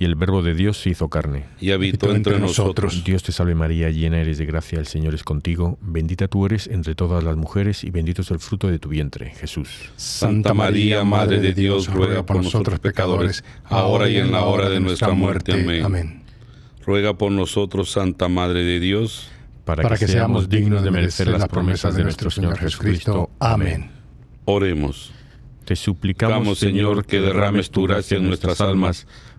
Y el Verbo de Dios se hizo carne. Y habitó entre nosotros. Dios te salve María, llena eres de gracia, el Señor es contigo. Bendita tú eres entre todas las mujeres, y bendito es el fruto de tu vientre, Jesús. Santa María, Madre de Dios, ruega por nosotros pecadores, ahora y en la hora de nuestra muerte. Amén. Amén. Ruega por nosotros, Santa Madre de Dios, Para que seamos dignos de merecer las promesas de nuestro Señor Jesucristo. Amén. oremos. Te suplicamos, Damos, Señor, que derrames tu gracia en nuestras almas,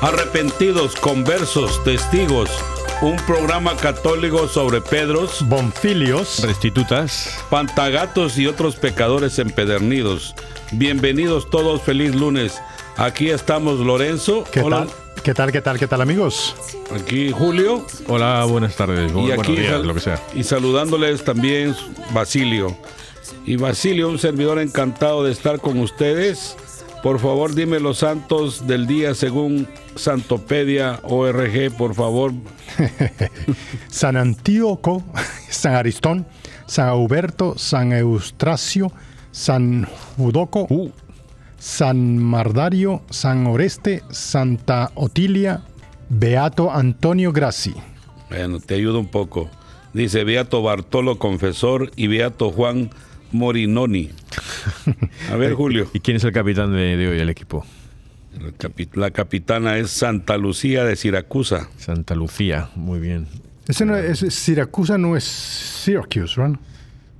arrepentidos, conversos, testigos, un programa católico sobre Pedros, Bonfilios. restitutas, pantagatos y otros pecadores empedernidos. Bienvenidos todos, feliz lunes. Aquí estamos Lorenzo, ¿Qué hola, tal? ¿Qué tal? ¿Qué tal? ¿Qué tal, amigos? aquí Julio Hola, buenas tardes, y buenos aquí días, lo que sea. y saludándoles también Basilio. Y Basilio, un servidor encantado de estar con ustedes. Por favor, dime los santos del día según Santopedia ORG, por favor. San Antíoco, San Aristón, San Huberto, San Eustracio, San Judoco, Uh, San Mardario, San Oreste, Santa Otilia, Beato Antonio Grassi. Bueno, te ayudo un poco. Dice Beato Bartolo Confesor y Beato Juan Morinoni. A ver, Julio. ¿Y quién es el capitán de, de hoy del equipo? Capi- La capitana es Santa Lucía de Siracusa. Santa Lucía, muy bien. Ese no es, Siracusa no es Syracuse, ¿right?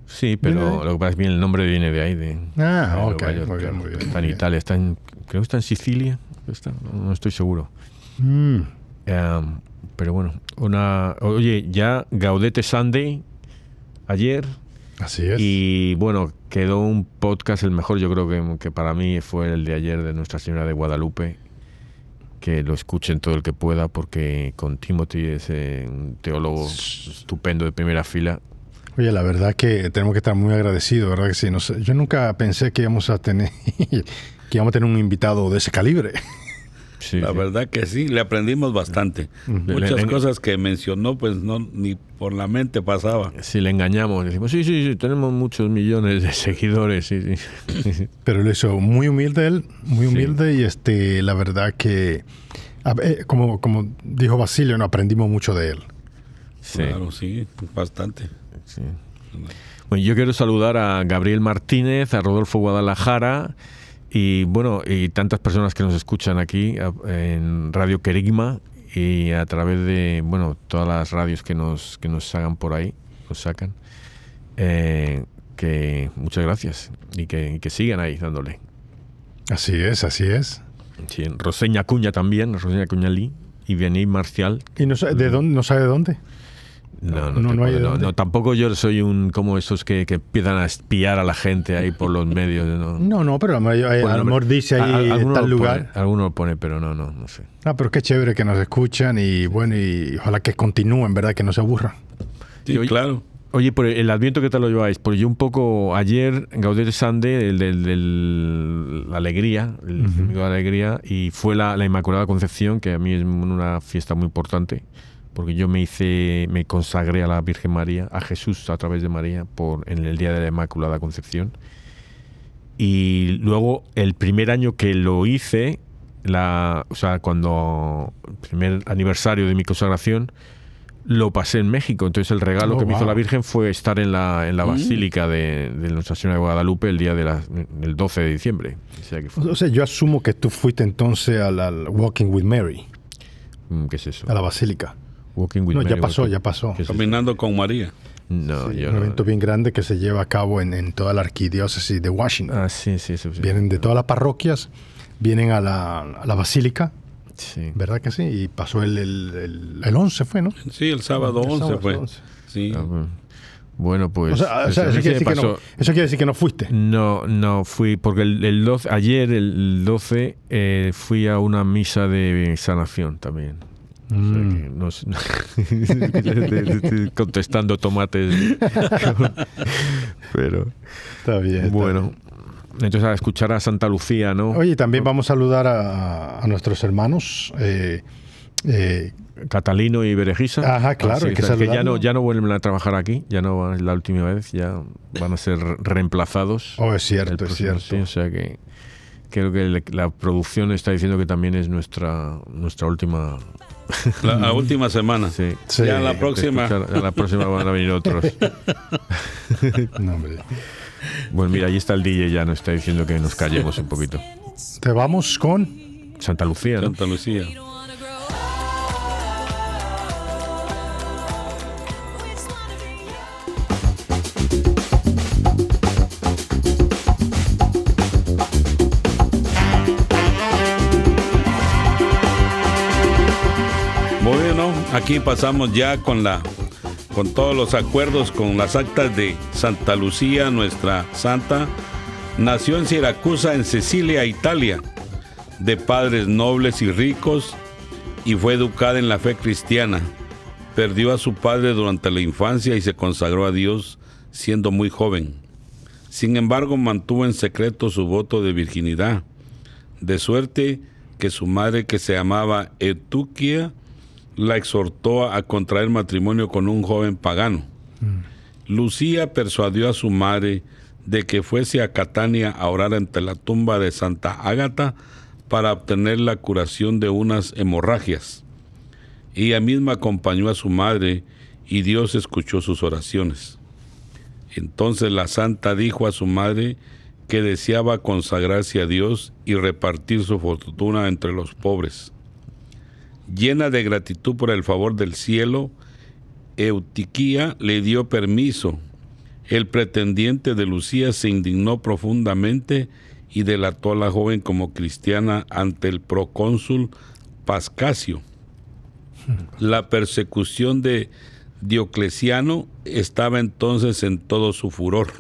Sí, pero lo que pasa es que el nombre viene de ahí. De, Ah, de ok, Nueva York, muy bien, claro. muy bien, Está en bien. Italia, está en, creo que está en Sicilia. Está, no, no estoy seguro. Mm, Em, pero bueno, una. Oye, ya Gaudete Sunday ayer. Así es. Y bueno, quedó un podcast, el mejor yo creo que, que para mí fue el de ayer de Nuestra Señora de Guadalupe. Que lo escuchen todo el que pueda, porque con Timothy es eh, un teólogo estupendo de primera fila. Oye, la verdad que tenemos que estar muy agradecidos, ¿verdad que sí? No sé, yo nunca pensé que íbamos a tener que íbamos a tener un invitado de ese calibre. Sí, La sí. verdad que sí, le aprendimos bastante. Muchas Le- le- cosas que mencionó, pues no ni por la mente pasaba. Si le engañamos, decimos, sí, sí, sí, tenemos muchos millones de seguidores. Sí, sí. Pero lo hizo muy humilde él, muy Sí. humilde y este, la verdad que, a- eh, como, como dijo Basilio, no aprendimos mucho de él. Sí, Claro, sí, bastante. sí. Bueno, yo quiero saludar a Gabriel Martínez, a Rodolfo Guadalajara y bueno, y tantas personas que nos escuchan aquí en Radio Querigma y a través de, bueno, todas las radios que nos, que nos hagan por ahí, nos sacan. Eh, que muchas gracias y que, y que sigan ahí dándole. Así es, así es. Sí, Roseña Cuña también, Roseña Cuña Lee y Vianney Marcial. ¿Y no sabe de dónde? ¿No sabe de dónde? No, no, No, no hay puedo- de no, tampoco yo soy un como esos que, que empiezan a espiar a la gente ahí por los medios. No. No, no, pero a lo mejor- a Bueno, lo mejor dice ahí en tal lugar. pone, alguno lo pone, pero no, no, no sé. Ah, pero qué chévere que nos escuchan y bueno, y ojalá que continúen, ¿verdad? Que no se aburran. Sí, Y hoy- claro. Oye, por el Adviento, ¿qué tal lo lleváis? Porque yo un poco ayer, Gaudete Sande, el del, del- la alegría, el domingo de la alegría, y fue la, la Inmaculada Concepción, que a mí es una fiesta muy importante, porque yo me hice, me consagré a la Virgen María, a Jesús a través de María, por, en el día de la Inmaculada Concepción. Y luego, el primer año que lo hice, la, o sea, cuando el primer aniversario de mi consagración, lo pasé en México. Entonces el regalo Oh, que me hizo la Virgen fue estar en la, en la Basílica de, de Nuestra Señora de Guadalupe el día de la, el 12 de diciembre. O sea que fue- O sea, yo asumo que tú fuiste entonces al, al Walking with Mary, Mm, ¿Qué es eso? a la basílica. Walking with No, ya Mary, pasó, walking- ya pasó. Caminando con María. No, Sí, yo un no. evento bien grande que se lleva a cabo en, en toda la arquidiócesis de Washington. Ah, sí, sí, sí. Vienen de todas las parroquias, vienen a la, a la basílica, Sí. ¿verdad que sí? Y pasó el, el, el, el 11, ¿fue, no? Sí, el sábado El 11 sábado fue. 11. Sí. Ah, bueno. Bueno, pues. O sea, o sea, a mí eso, quiere decir que no, pasó- eso quiere decir que no fuiste. No, no fui, porque el, el 12, ayer, el 12, eh, fui a una misa de sanación también. O sea Mm. que no contestando tomates. Pero Está bien. está bueno, entonces a escuchar a Santa Lucía, ¿no? Oye, también vamos a saludar a, a nuestros hermanos. eh, eh, Catalino y Berejisa. Ajá, claro, hay que o sea, que ya no, ya no vuelven a trabajar aquí, ya no es la última vez, ya van a ser reemplazados. oh, es cierto, es cierto. sí, o sea que creo que la producción está diciendo que también es nuestra nuestra última. La, la última semana. Sí. Sí. Ya la próxima. Escuchar- a la próxima van a venir otros. No, hombre. Bueno, mira, ahí está el DJ ya nos está diciendo que nos callemos un poquito. Te vamos con. Santa Lucía, ¿no? Santa Lucía. Aquí pasamos ya con la con todos los acuerdos con las actas de Santa Lucía, nuestra santa. Nació en Siracusa, en Sicilia, Italia, de padres nobles y ricos, y fue educada en la fe cristiana. Perdió a su padre durante la infancia y se consagró a Dios siendo muy joven. Sin embargo, mantuvo en secreto su voto de virginidad, de suerte que su madre, que se llamaba Etuquia, la exhortó a contraer matrimonio con un joven pagano. Lucía persuadió a su madre de que fuese a Catania a orar ante la tumba de Santa Ágata para obtener la curación de unas hemorragias. Ella misma acompañó a su madre y Dios escuchó sus oraciones. Entonces la santa dijo a su madre que deseaba consagrarse a Dios y repartir su fortuna entre los pobres. Llena de gratitud por el favor del cielo, Eutiquía le dio permiso. El pretendiente de Lucía se indignó profundamente y delató a la joven como cristiana ante el procónsul Pascasio. La persecución de Diocleciano estaba entonces en todo su furor.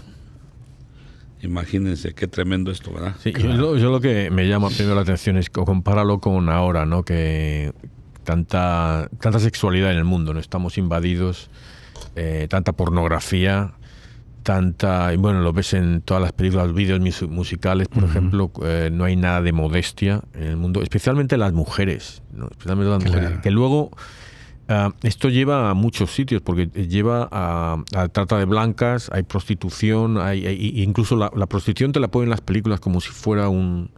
Imagínense qué tremendo esto, ¿verdad? Sí, yo, lo, yo lo que me llama primero la atención es que compáralo con ahora, ¿no? Que tanta, tanta sexualidad en el mundo, ¿no? Estamos invadidos, eh, tanta pornografía, tanta... y bueno, lo ves en todas las películas, vídeos mus- musicales, por ejemplo, eh, no hay nada de modestia en el mundo, especialmente las mujeres, ¿no? Especialmente las Claro. mujeres, que luego... Ah, esto lleva a muchos sitios porque lleva a, a trata de blancas, hay prostitución, hay, hay- incluso la, la prostitución te la ponen en las películas como si fuera un,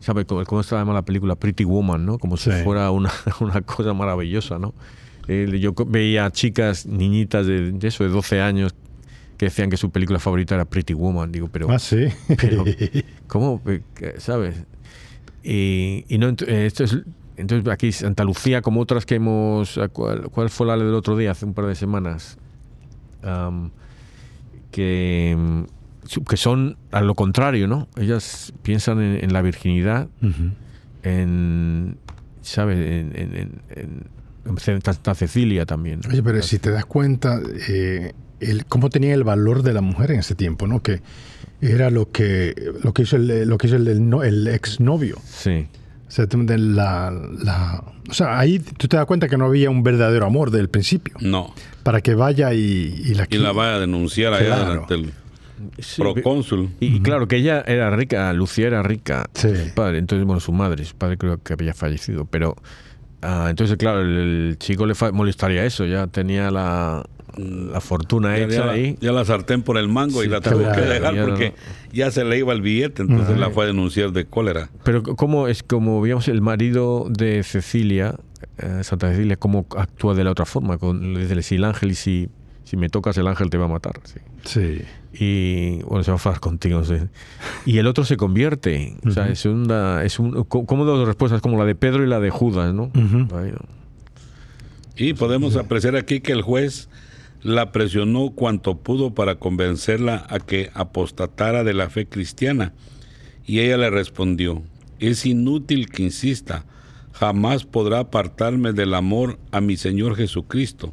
¿sabe cómo, cómo se llama la película? Pretty Woman, ¿no? Como si Sí. fuera una, una cosa maravillosa, ¿no? Eh, yo veía chicas, niñitas de, de eso, de 12 años, que decían que su película favorita era Pretty Woman. Digo, pero Ah, sí. pero- ¿Cómo? Eh, ¿Sabes? Y, y no, eh, esto es, entonces aquí Santa Lucía, como otras que hemos... ¿Cuál, cuál fue la del otro día, hace un par de semanas? Que, mm, que son a lo contrario, ¿no? Ellas piensan en, en la virginidad, en... ¿Sabes? En, en- en- Santa Cecilia también. Oye, pero si te das cuenta, eh, el, cómo tenía el valor de la mujer en ese tiempo, ¿no? Que era lo que, lo que hizo el, lo que hizo el, el, el exnovio. Sí. De la, la- o sea, ahí tú te das cuenta que no había un verdadero amor desde el principio. No. Para que vaya y, y la Y la vaya a denunciar allá Claro. ante el Sí, procónsul. Y, y claro, que ella era rica, Lucía era rica. Sí. Su padre, entonces, bueno, su madre, su padre creo que había fallecido, pero ah, entonces, claro, el, el chico le molestaría eso, ya tenía la, la fortuna Ya, hecha ya la, ahí. ya la sartén por el mango y la tuvo claro, que dejar ya no- porque ya se le iba el billete, entonces la fue a denunciar de cólera. Pero como es como veíamos el marido de Cecilia, eh, Santa Cecilia cómo actúa de la otra forma. Con, le dice, si el ángel, y si, si me tocas el ángel te va a matar. Sí. Sí. Y bueno, se va a enfadar contigo. Y el otro se convierte. O sea, es una. Es un, co- como dos respuestas, como la de Pedro y la de Judas, ¿no? Y podemos apreciar aquí que el juez la presionó cuanto pudo para convencerla a que apostatara de la fe cristiana. Y ella le respondió, es inútil que insista, jamás podrá apartarme del amor a mi Señor Jesucristo.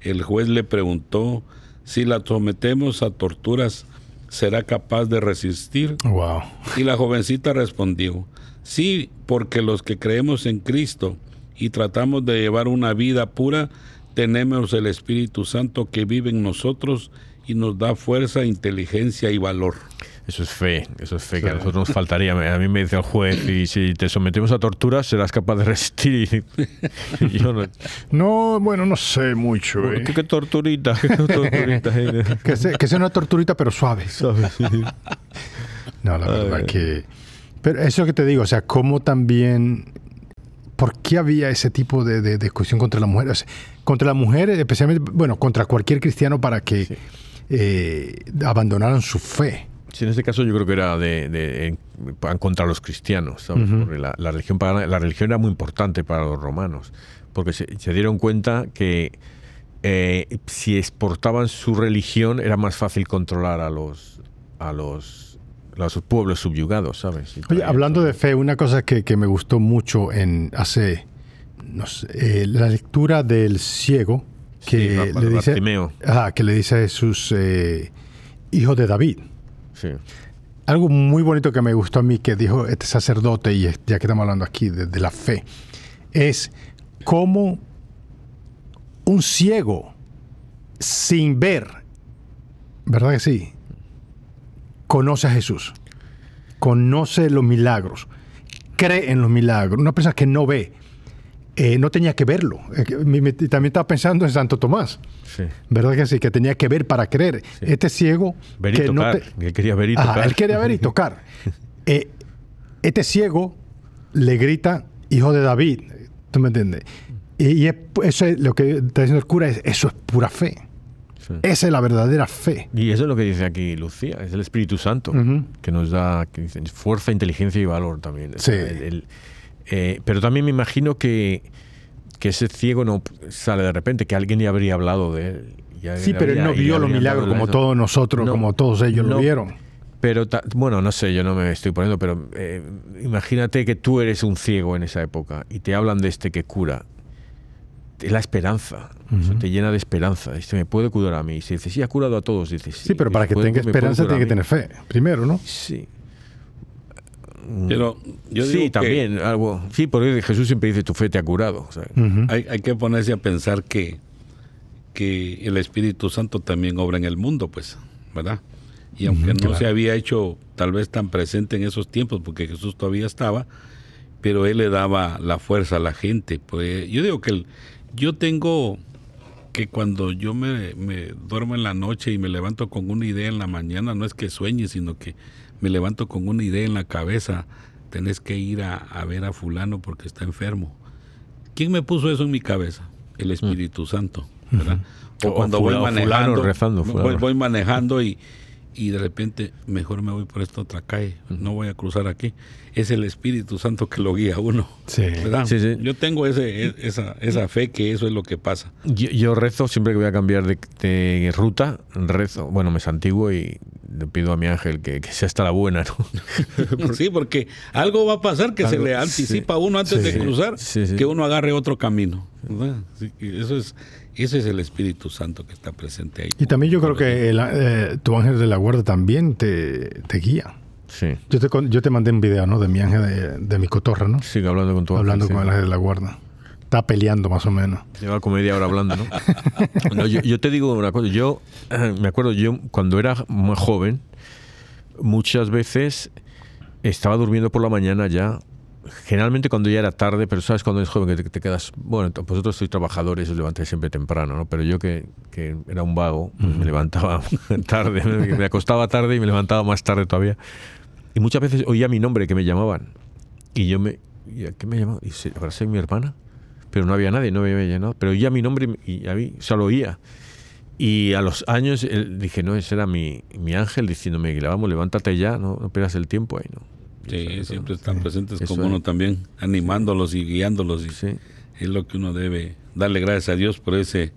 El juez le preguntó, si la sometemos a torturas, ¿será capaz de resistir? Wow. Y la jovencita respondió, sí, porque los que creemos en Cristo y tratamos de llevar una vida pura, tenemos el Espíritu Santo que vive en nosotros y nos da fuerza, inteligencia y valor. Eso es fe, eso es fe, que a nosotros nos faltaría. A mí me dice el juez, y si te sometemos a torturas, serás capaz de resistir. Y, y yo no. No, bueno, no sé mucho. Eh. ¿Qué, qué torturita? ¿Qué torturita? Que, sea, que sea una torturita, pero suave. No, la verdad que... Pero eso que te digo, o sea, cómo también... ¿Por qué había ese tipo de, de discusión contra la mujer? O sea, contra la mujer, especialmente, bueno, contra cualquier cristiano para que Sí. eh, abandonaran su fe. Sí, en este caso yo creo que era de, de- en contra los cristianos, ¿sabes? Ujú. Porque la, la religión pagana- la religión era muy importante para los romanos, porque se, se dieron cuenta que eh, si exportaban su religión era más fácil controlar a los a los, los pueblos subyugados, ¿sabes? Oye, hablando de fe, una cosa que, que me gustó mucho en hace, no sé, eh, la lectura del ciego, que Sí, le dice, ajá, que le dice a Jesús, eh, hijo de David. Sí. Algo muy bonito que me gustó a mí que dijo este sacerdote, y ya que estamos hablando aquí de, de la fe, es cómo un ciego sin ver, ¿verdad que sí? Conoce a Jesús, conoce los milagros, cree en los milagros. Una persona que no ve, eh, no tenía que verlo. Eh, también estaba pensando en Santo Tomás. Sí. ¿Verdad que sí? Que tenía que ver para creer. Sí. Este ciego Ver y que no tocar. te- Él quería ver y Ajá, tocar. él quería ver y tocar. Eh, este ciego le grita, hijo de David. ¿Tú me entiendes? Y, y es- eso es lo que está diciendo el cura, es, eso es pura fe. Sí. Esa es la verdadera fe. Y eso es lo que dice aquí Lucía, es el Espíritu Santo, Ujú. que nos da que dicen, fuerza, inteligencia y valor también. Sí. el- el- eh, pero también me imagino que, que ese ciego no sale de repente, que alguien ya habría hablado de él. ya Sí, pero él no vio los milagros como todos nosotros, No, como todos ellos lo no. vieron. Pero, ta- bueno, no sé, yo no me estoy poniendo, pero eh, imagínate que tú eres un ciego en esa época y te hablan de este que cura. Es la esperanza, eso te llena de esperanza. Dice, me puede curar a mí. Y se dice, sí, ha curado a todos. Dice, sí, Sí, pero para que tenga esperanza tiene que mí". tener fe, primero, ¿no? Sí. Pero yo digo sí, que también, algo. Sí, porque Jesús siempre dice, tu fe te ha curado. o sea, Ujú. hay, hay que ponerse a pensar que, que el Espíritu Santo también obra en el mundo, pues, ¿verdad? Y aunque no claro. se había hecho tal vez tan presente en esos tiempos, porque Jesús todavía estaba, pero él le daba la fuerza a la gente. Pues yo digo que el- yo tengo que cuando yo me, me duermo en la noche y me levanto con una idea en la mañana, no es que sueñe, sino que me levanto con una idea en la cabeza, tenés que ir a, a ver a fulano porque está enfermo. ¿Quién me puso eso en mi cabeza? El Espíritu Santo, ¿verdad? O O cuando voy manejando, fulano fulano. voy, voy manejando y, y de repente mejor me voy por esta otra calle, no voy a cruzar aquí. Es el Espíritu Santo que lo guía a uno, Sí. ¿verdad? Sí, sí. Yo tengo ese, e- esa, esa fe que eso es lo que pasa. Yo, yo rezo siempre que voy a cambiar de, de ruta, rezo, bueno, me santiguo y le pido a mi ángel que, que sea hasta la buena, ¿no? Sí, porque algo va a pasar que se Algo- le anticipa a uno antes Sí, de cruzar, Sí, sí. que uno agarre otro camino. eso es, ese es el Espíritu Santo que está presente ahí. Y también yo creo que el, eh, tu ángel de la guarda también te, te guía. Sí. Yo te, yo te mandé un video, ¿no? De mi ángel de, de mi cotorra, ¿no? Sigo hablando con tu ángel, Hablando sí. con el ángel de la guarda. Está peleando más o menos. Lleva como media hora hablando, ¿no? No, yo, yo te digo una cosa. Yo me acuerdo, yo cuando era más joven, muchas veces estaba durmiendo por la mañana ya. Generalmente cuando ya era tarde, pero sabes cuando eres joven que te, te quedas. Bueno, vosotros sois trabajadores, os levantáis siempre temprano, ¿no? Pero yo que, que era un vago, pues me levantaba tarde, me, me acostaba tarde y me levantaba más tarde todavía. Y muchas veces oía mi nombre que me llamaban. Y yo me. ¿y a ¿Qué me llamaban? ¿Y se- ¿Habrá sido mi hermana? pero no había nadie, no había llenado. Pero oía mi nombre y a mí, o sea, lo oía. Y a los años él, dije, no, ese era mi, mi ángel diciéndome, vamos, levántate ya, no, no pierdas el tiempo ahí, ¿no? Sí, siempre están presentes como uno también, animándolos y guiándolos. Y Es lo que uno debe darle gracias a Dios por ese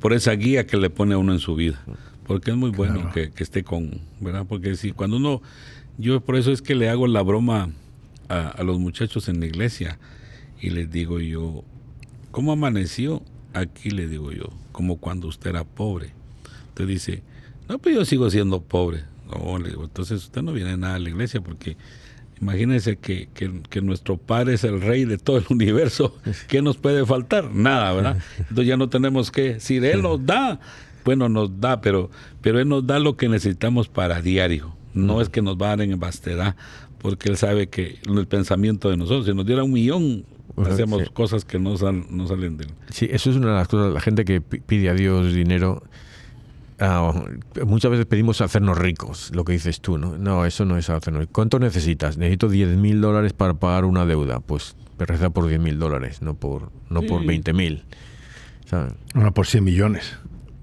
por esa guía que le pone a uno en su vida. Porque es muy bueno que, esté con, ¿verdad? Porque si cuando uno, yo por eso es que le hago la broma a, a los muchachos en la iglesia y les digo yo, ¿cómo amaneció? Aquí le digo yo, como cuando usted era pobre. Usted dice, no, pues yo sigo siendo pobre. No, le digo, entonces usted no viene nada a la iglesia porque Imagínense que, que, nuestro Padre es el Rey de todo el universo. ¿Qué nos puede faltar? Nada, ¿verdad? Entonces ya no tenemos que, si Él nos da, bueno, nos da, pero, pero Él nos da lo que necesitamos para diario. No es que nos va a dar en vastedad, porque Él sabe que el pensamiento de nosotros, si nos diera un millón, hacemos cosas que no, no salen de él. Sí, eso es una de las cosas, la gente que pide a Dios dinero Ah, muchas veces pedimos hacernos ricos, lo que dices tú, ¿no? No, eso no es hacernos ricos. ¿Cuánto necesitas? Necesito 10 mil dólares para pagar una deuda. Pues reza por 10 mil dólares, no por, no por 20 mil. No por 100 millones.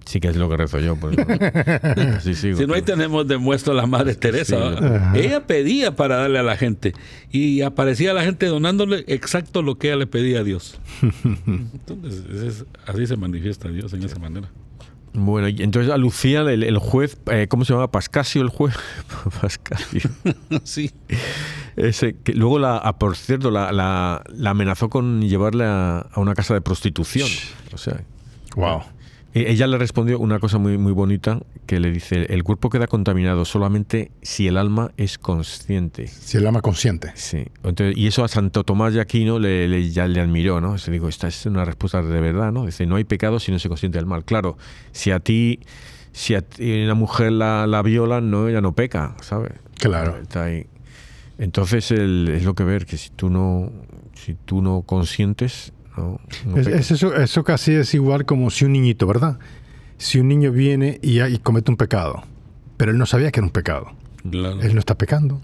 Sí que es lo que rezo yo. Pues, si no, ahí tenemos de muestra a la Madre Teresa. ella pedía para darle a la gente y aparecía la gente donándole exacto lo que ella le pedía a Dios. Entonces, así se manifiesta Dios en esa manera. Bueno, y entonces a Lucía, el, juez, eh, ¿cómo se llama? Pascasio, el juez. Pascasio. sí. Ese, que luego, la, ah, por cierto, la, la, amenazó con llevarle a, a, una casa de prostitución. O sea. Wow. E, ella le respondió una cosa muy, muy bonita que le dice, el cuerpo queda contaminado solamente si el alma es consciente. Si el alma consciente. Sí. y eso a Santo Tomás de Aquino le, ya le admiró, ¿no? Se digo, esta es una respuesta de verdad, ¿no? Dice, no hay pecado si no se consciente del mal. Claro, si a ti, si a una mujer la, la violan, no, ella no peca, ¿sabes? Claro. Está ahí. Entonces es lo que ver, que si tú no, si tú no consientes, es, eso, eso casi es igual como si un niñito, ¿verdad? Si un niño viene y, y comete un pecado, pero él no sabía que era un pecado. Él no está pecando.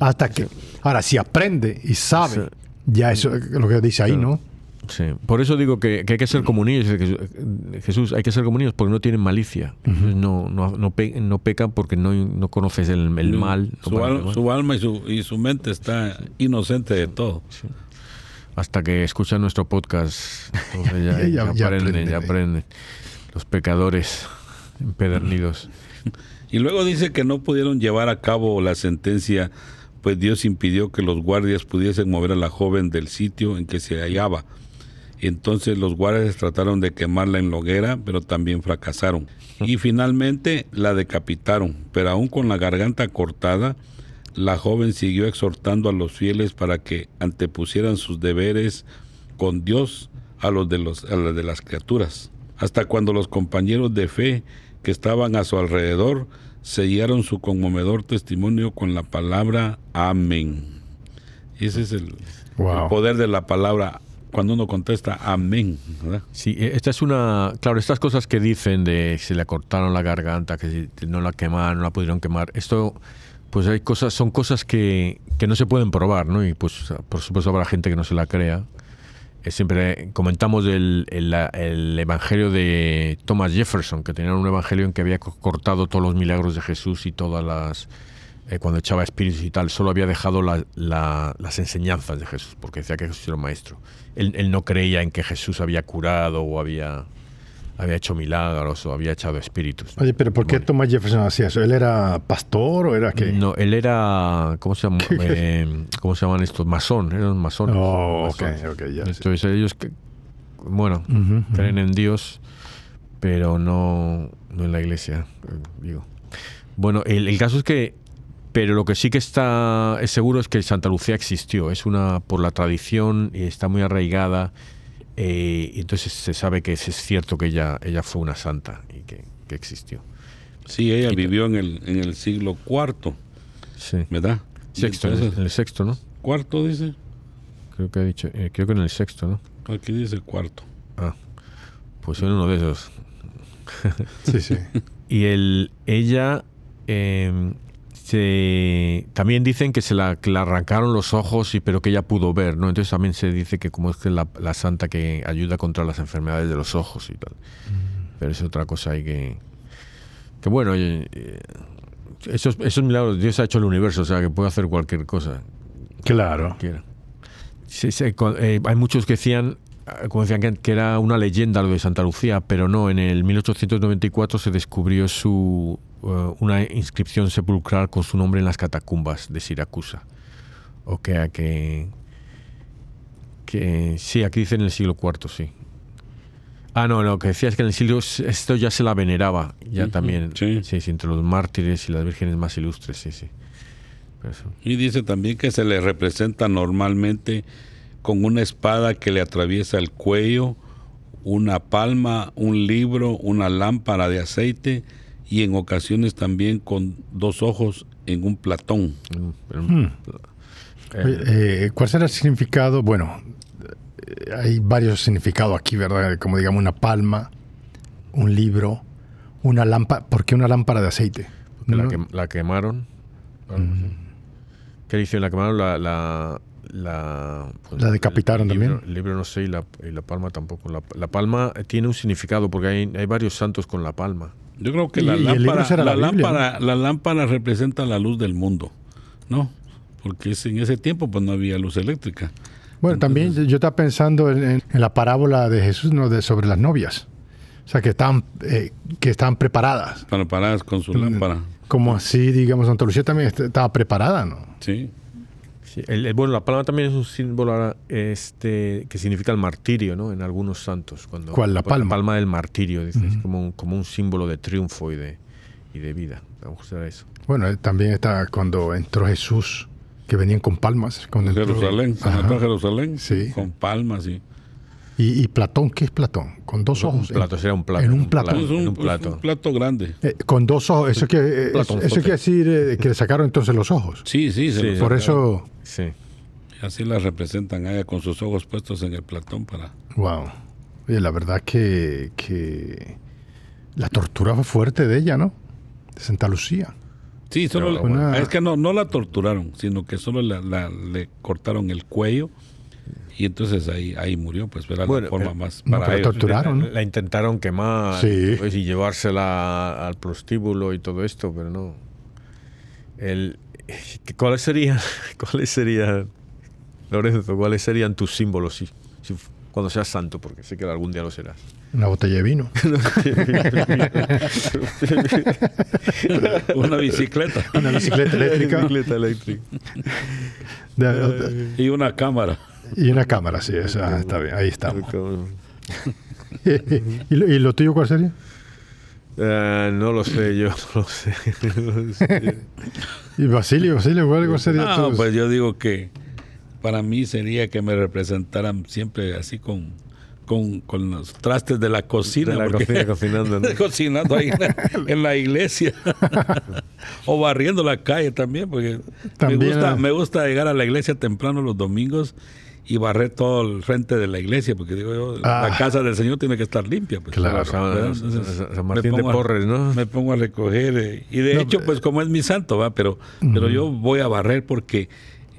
Hasta que. Ahora, si aprende y sabe, ya eso es lo que dice ahí, ¿no? Sí. Por eso digo que, hay que ser como niños. Jesús, hay que ser como niños porque no tienen malicia. no, no, no, no, pecan porque no, no conoces el, mal. Su, alma y su, y su mente está inocente de todo hasta que escuchan nuestro podcast. ya, aprenden, ya aprenden. Los pecadores empedernidos. Y luego dice que no pudieron llevar a cabo la sentencia, pues Dios impidió que los guardias pudiesen mover a la joven del sitio en que se hallaba. Entonces los guardias trataron de quemarla en la hoguera, pero también fracasaron. Y finalmente la decapitaron, pero aún con la garganta cortada, la joven siguió exhortando a los fieles para que antepusieran sus deberes con Dios a los de, los, de las criaturas, hasta cuando los compañeros de fe que estaban a su alrededor sellaron su conmovedor testimonio con la palabra amén. Ese es el, poder de la palabra cuando uno contesta amén. Sí, e, esta es una. Claro, estas cosas que dicen de se le cortaron la garganta, que no la quemaron, no la pudieron quemar, esto pues hay cosas, son cosas que, que, no se pueden probar, ¿no? Y pues por supuesto habrá gente que no se la crea. Siempre comentamos el, el, evangelio de Thomas Jefferson, que tenía un evangelio en que había cortado todos los milagros de Jesús y todas las eh, cuando echaba espíritus y tal, solo había dejado la, las enseñanzas de Jesús, porque decía que Jesús era un maestro. Él, él, no creía en que Jesús había curado o había había hecho milagros o había echado espíritus. Oye, pero ¿por qué Thomas Jefferson hacía eso? ¿Él era pastor o era qué? No, él era, ¿cómo se, llama? Eh, ¿cómo se llaman estos? Masón, eran masones. Oh, ok, ok, ya. Entonces ellos, que, bueno, creen en Dios, pero no, no en la iglesia, digo. Bueno, el, el caso es que pero lo que sí que está es seguro es que Santa Lucía existió. Es una por la tradición y está muy arraigada eh, entonces se sabe que es, cierto que ella, ella fue una santa y que, existió. Sí, ella vivió en el, en el siglo IV, sí. ¿verdad? Sexto, en el sexto, ¿no? ¿Cuarto dice? Creo que ha dicho, eh, creo que en el sexto, ¿no? Aquí dice cuarto. Ah, pues en uno de esos. sí, sí. y el, ella, em, se, también dicen que se la, que le arrancaron los ojos, y, pero que ella pudo ver, ¿no? Entonces también se dice que como es que la, la santa que ayuda contra las enfermedades de los ojos y tal. Pero es otra cosa ahí que... Que bueno, eh, esos, esos milagros, Dios ha hecho el universo, o sea, que puede hacer cualquier cosa Claro. Sí, sí, eh, hay muchos que decían, como decían que era una leyenda lo de Santa Lucía, pero no, en el 1894 se descubrió su eh, una inscripción sepulcral con su nombre en las catacumbas de Siracusa. O que, que, que sí, aquí dice en el siglo IV, sí. Ah, no, lo que decía es que en el siglo esto ya se la veneraba, ya también, sí. sí, sí, entre los mártires y las vírgenes más ilustres, sí, sí. Eso- Y dice también que se le representa normalmente con una espada que le atraviesa el cuello, una palma, un libro, una lámpara de aceite y en ocasiones también con dos ojos en un platón. Pero- Hmm. eh, eh, ¿Cuál será el significado? Bueno, eh, hay varios significados aquí, ¿verdad? Como digamos una palma, un libro, una lámpara. ¿Por qué una lámpara de aceite? la, quemaron. así. ¿Qué dice? La quemaron, la. La, la, pues, La decapitaron el libro- también. El libro no sé y la, y la palma tampoco. La, la palma tiene un significado porque hay, hay varios santos con la palma. Yo creo que la y lámpara, la, lámpara, la lámpara representa la luz del mundo, ¿no? Porque en ese tiempo pues no había luz eléctrica. Bueno, también yo estaba pensando en, en- en la parábola de Jesús ¿no? de, sobre las novias. O sea, que estaban, eh, que estaban preparadas. Para paradas con su lámpara. Como así, digamos, Santa Lucía también est- estaba preparada, ¿no? Sí. Sí, el- el- bueno, la palma también es un símbolo ahora, este, que significa el martirio, ¿no? En algunos santos. Cuando, ¿Cuál, la pues, palma? La palma del martirio, dice, es como un, como un símbolo de triunfo y de, y de vida. A mejor será eso. Bueno, eh, también está cuando entró Jesús, que venían con palmas. Cuando entró- Jerusalén, a Jerusalén Sí. con palmas y Y, y Platón, ¿qué es Platón? Con dos Un ojos. plato, será un plato. En un plato. es un, en un plato. un plato grande. Eh, con dos ojos. Eso, que, eh, eso, quiere decir eh, que le sacaron entonces los ojos. Sí, sí, se Sí. Por eso, Sí. Así la representan a ella con sus ojos puestos en el platón para... wow. Oye, la verdad que, que la tortura fue fuerte de ella, ¿no? De Santa Lucía. Sí, solo Pero, bueno. es que no, no la torturaron, sino que solo la- la- le cortaron el cuello y entonces ahí, ahí murió, pues era Bueno, la forma eh, más no, para pero ellos. torturaron. ¿no? La, la intentaron quemar Sí. pues, y llevársela al prostíbulo y todo esto, pero no. El, ¿Cuáles serían, cuáles serían, Lorenzo, cuáles serían tus símbolos si, si- cuando seas santo? Porque sé que algún día lo serás. Una botella de vino. Una bicicleta Una bicicleta eléctrica. Bicicleta eléctrica. Y una cámara. Y una cámara, sí, esa, está bien. Ahí estamos. ¿Y, lo, y lo tuyo cuál sería? Eh, no lo sé, yo no lo sé. No lo sé. Y Basilio, Basilio, ¿cuál, sería No, tu- pues yo digo que para mí sería que me representaran siempre así con, con, con los trastes de la cocina. De la porque- cocina, cocinando, ¿no? cocinando ahí en la, en la iglesia. o barriendo la calle también, porque También, me, gusta, me gusta llegar a la iglesia temprano los domingos y barrer todo el frente de la iglesia, porque digo yo, Ah. la casa del Señor tiene que estar limpia. Pues, Claro. San, ¿verdad? San- Martín de pongo a- Porres, ¿no? Me pongo a recoger. eh, y de No, hecho, eh, pues como es mi santo, va, pero, pero yo voy a barrer porque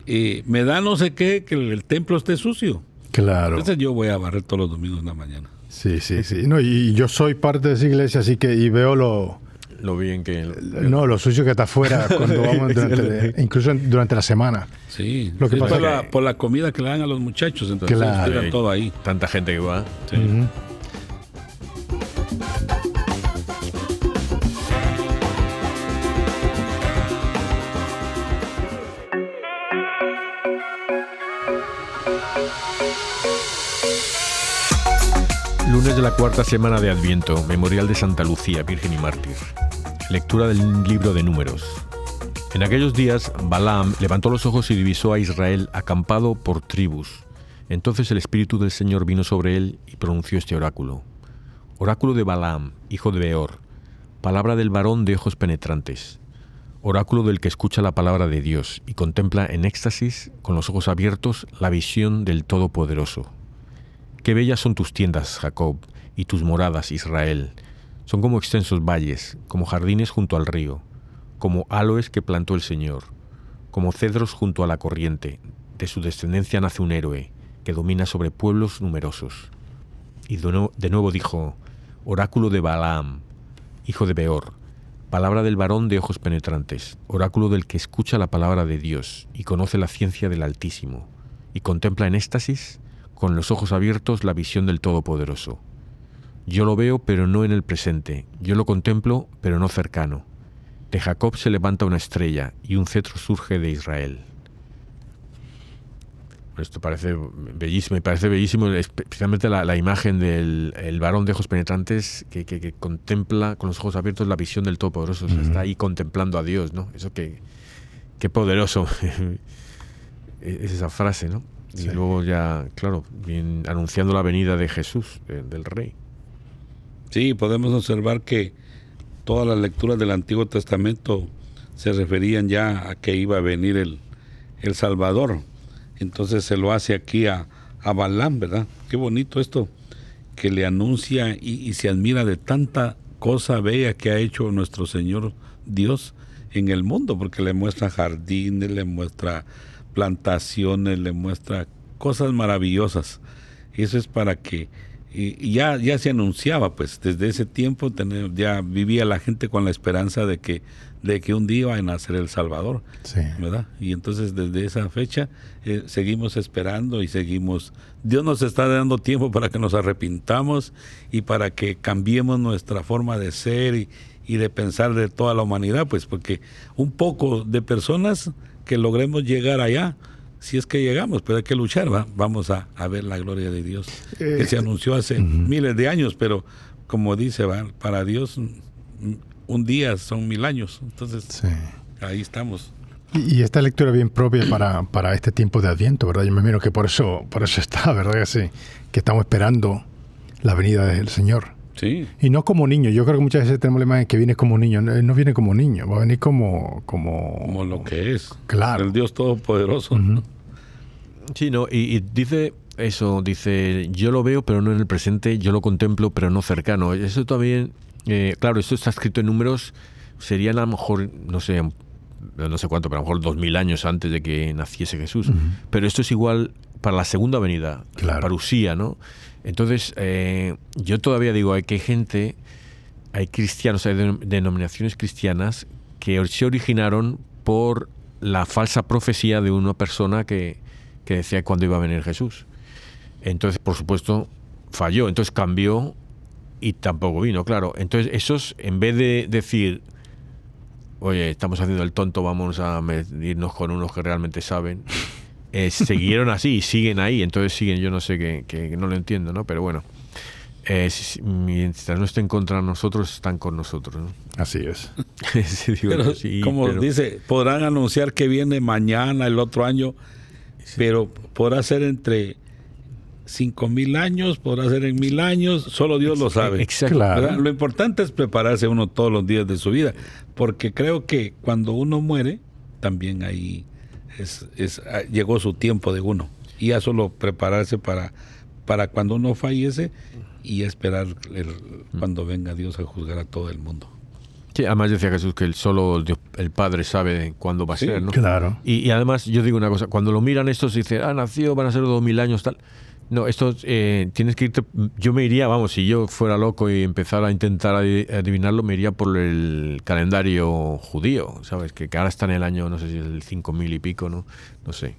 eh, me da no sé qué que el, el templo esté sucio. Claro. Entonces yo voy a barrer todos los domingos en la mañana. Sí, sí, sí. No, y yo soy parte de esa iglesia, así que y veo lo, Lo bien que... no, lo sucio que está afuera cuando vamos durante, incluso durante la semana. Sí, Lo que pasa por, que- la, por la comida que le dan a los muchachos, entonces Claro. todo ahí. Tanta gente que va. Sí. Lunes de la cuarta semana de Adviento, Memorial de Santa Lucía, Virgen y Mártir. Lectura del libro de Números. En aquellos días, Balaam levantó los ojos y divisó a Israel acampado por tribus. Entonces el Espíritu del Señor vino sobre él y pronunció este oráculo. Oráculo de Balaam, hijo de Beor, palabra del varón de ojos penetrantes. Oráculo del que escucha la palabra de Dios y contempla en éxtasis, con los ojos abiertos, la visión del Todopoderoso. Qué bellas son tus tiendas, Jacob, y tus moradas, Israel. Son como extensos valles, como jardines junto al río. como aloes que plantó el Señor, como cedros junto a la corriente. De su descendencia nace un héroe, que domina sobre pueblos numerosos. Y de nuevo dijo, oráculo de Balaam, hijo de Beor, palabra del varón de ojos penetrantes, oráculo del que escucha la palabra de Dios y conoce la ciencia del Altísimo, y contempla en éxtasis, con los ojos abiertos, la visión del Todopoderoso. Yo lo veo, pero no en el presente, yo lo contemplo, pero no cercano. De Jacob se levanta una estrella, y un cetro surge de Israel. Esto parece bellísimo, me parece bellísimo, especialmente la, imagen del varón de ojos penetrantes que, contempla con los ojos abiertos la visión del Todopoderoso. está ahí contemplando a Dios, ¿no? Eso que, qué poderoso es esa frase, ¿no? Y luego ya, claro, bien, anunciando la venida de Jesús, del Rey. Sí, podemos observar que todas las lecturas del Antiguo Testamento se referían ya a que iba a venir el, el Salvador entonces se lo hace aquí a, a Balaam, ¿verdad? Qué bonito esto, que le anuncia y, se admira de tanta cosa bella que ha hecho nuestro Señor Dios en el mundo, porque le muestra jardines, le muestra plantaciones, le muestra cosas maravillosas. Y eso es para que y ya, ya se anunciaba, pues desde ese tiempo ya vivía la gente con la esperanza de que de que un día va a nacer el Salvador, ¿verdad? Y entonces desde esa fecha eh, seguimos esperando y seguimos, Dios nos está dando tiempo para que nos arrepintamos y para que cambiemos nuestra forma de ser y, y de pensar de toda la humanidad, pues porque un poco de personas que logremos llegar allá, si es que llegamos, pero hay que luchar, ¿va? vamos a, ver la gloria de Dios, que se eh, anunció hace miles de años, pero como dice, ¿va? para Dios un día son mil años. Entonces, ahí estamos. Y, esta lectura bien propia para, para, este tiempo de Adviento, ¿verdad? Yo me imagino que por eso, por eso está, ¿verdad? Que, que estamos esperando la venida del Señor. Sí. Y no como niño. Yo creo que muchas veces tenemos la imagen que viene como niño. No, viene como niño, va a venir como... Como, como lo que es. Claro. El Dios Todopoderoso. Sí, no, y, y, dice eso, dice, yo lo veo, pero no en el presente, yo lo contemplo, pero no cercano. Eso también eh, claro, esto está escrito en números, serían a lo mejor, no sé, no sé cuánto, pero a lo mejor dos mil años antes de que naciese Jesús. Pero esto es igual para la segunda venida, claro. para Usía, ¿no? Entonces, eh, yo todavía digo, hay que gente, hay cristianos, hay denominaciones cristianas que se originaron por la falsa profecía de una persona que, que decía cuándo iba a venir Jesús. Entonces, por supuesto, falló. Entonces cambió y tampoco vino, claro. Entonces, esos, en vez de decir, oye, estamos haciendo el tonto, vamos a medirnos con unos que realmente saben, eh, siguieron así y siguen ahí. Entonces siguen, yo no sé qué, que, no lo entiendo, ¿no? Pero bueno, eh, mientras no estén contra nosotros, están con nosotros, ¿no? Así es. como dice, podrán anunciar que viene mañana, el otro año, pero podrá ser entre cinco mil años, podrá ser en mil años, solo Dios lo sabe. Exacto. Lo importante es prepararse uno todos los días de su vida, porque creo que cuando uno muere, también ahí es, ah, llegó su tiempo de uno. Y ya solo prepararse para, para cuando uno fallece y esperar cuando venga Dios a juzgar a todo el mundo. Sí, además decía Jesús que el solo el Padre sabe cuándo va a ser, ¿no? Claro. Y, además yo digo una cosa, cuando lo miran estos y dicen, ah, nació, van a ser dos mil años, tal no, esto eh, tienes que irte. Yo me iría, vamos, si yo fuera loco y empezara a intentar adivinarlo, me iría por el calendario judío, ¿sabes? Que, ahora está en el año, no sé si es el 5000 y pico, ¿no? No sé.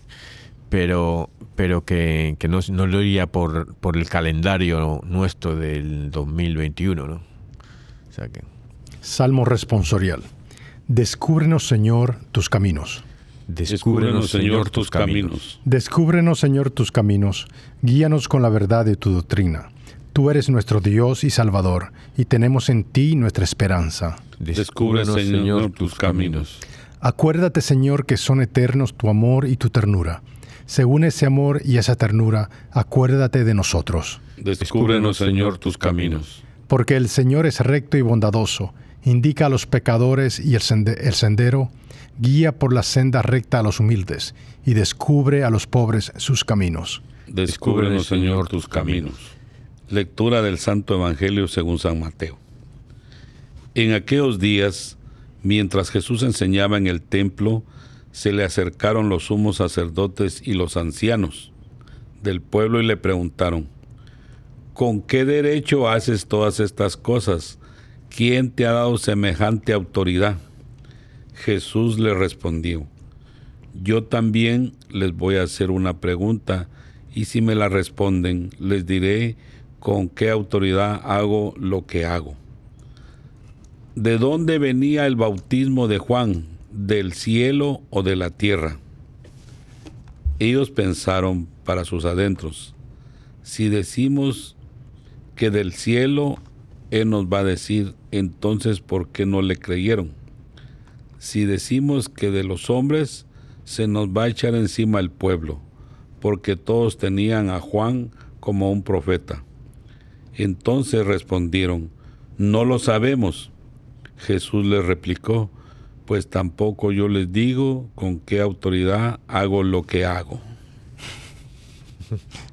Pero, pero que, no, no, lo iría por, por el calendario nuestro del 2021, ¿no? O sea que. Salmo responsorial. Descúbrenos, Señor, tus caminos. Descúbrenos, Señor, tus caminos. Descúbrenos, Señor, tus caminos. Guíanos con la verdad de tu doctrina. Tú eres nuestro Dios y Salvador, y tenemos en ti nuestra esperanza. Descúbrenos, Señor, tus caminos. Acuérdate, Señor, que son eternos tu amor y tu ternura. Según ese amor y esa ternura, acuérdate de nosotros. Descúbrenos, Señor, tus caminos. Porque el Señor es recto y bondadoso, indica a los pecadores y el, sendero guía por la senda recta a los humildes y descubre a los pobres sus caminos. Descúbrenos, Señor, tus caminos. Lectura del Santo Evangelio según San Mateo. En aquellos días Mientras Jesús enseñaba en el templo, se le acercaron los sumos sacerdotes y los ancianos del pueblo y le preguntaron, ¿con qué derecho haces todas estas cosas? ¿Quién te ha dado semejante autoridad? Jesús le respondió, yo también les voy a hacer una pregunta y si me la responden, les diré con qué autoridad hago lo que hago. ¿De dónde venía el bautismo de Juan? ¿Del cielo o de la tierra? Ellos pensaron para sus adentros, si decimos que del cielo, Él nos va a decir, entonces ¿por qué no le creyeron? Si decimos que de los hombres, se nos va a echar encima el pueblo, porque todos tenían a Juan como un profeta. Entonces respondieron, no lo sabemos. Jesús les replicó, pues tampoco yo les digo con qué autoridad hago lo que hago.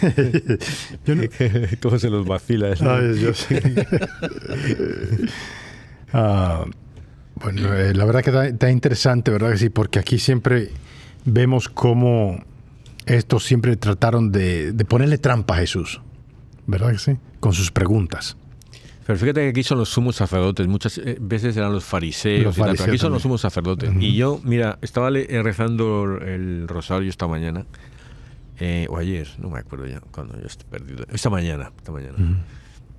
¿Cómo se los vacila eso? Ah, bueno, eh, la verdad que está, interesante, ¿verdad? Que sí, porque aquí siempre vemos cómo estos siempre trataron de, ponerle trampa a Jesús, ¿verdad que sí? Con sus preguntas. Pero fíjate que aquí son los sumos sacerdotes, muchas eh, veces eran los fariseos, aquí son los sumos sacerdotes. Y yo, mira, estaba eh, rezando el rosario esta mañana, o ayer, no me acuerdo ya, cuando yo estoy perdido, esta mañana, esta mañana.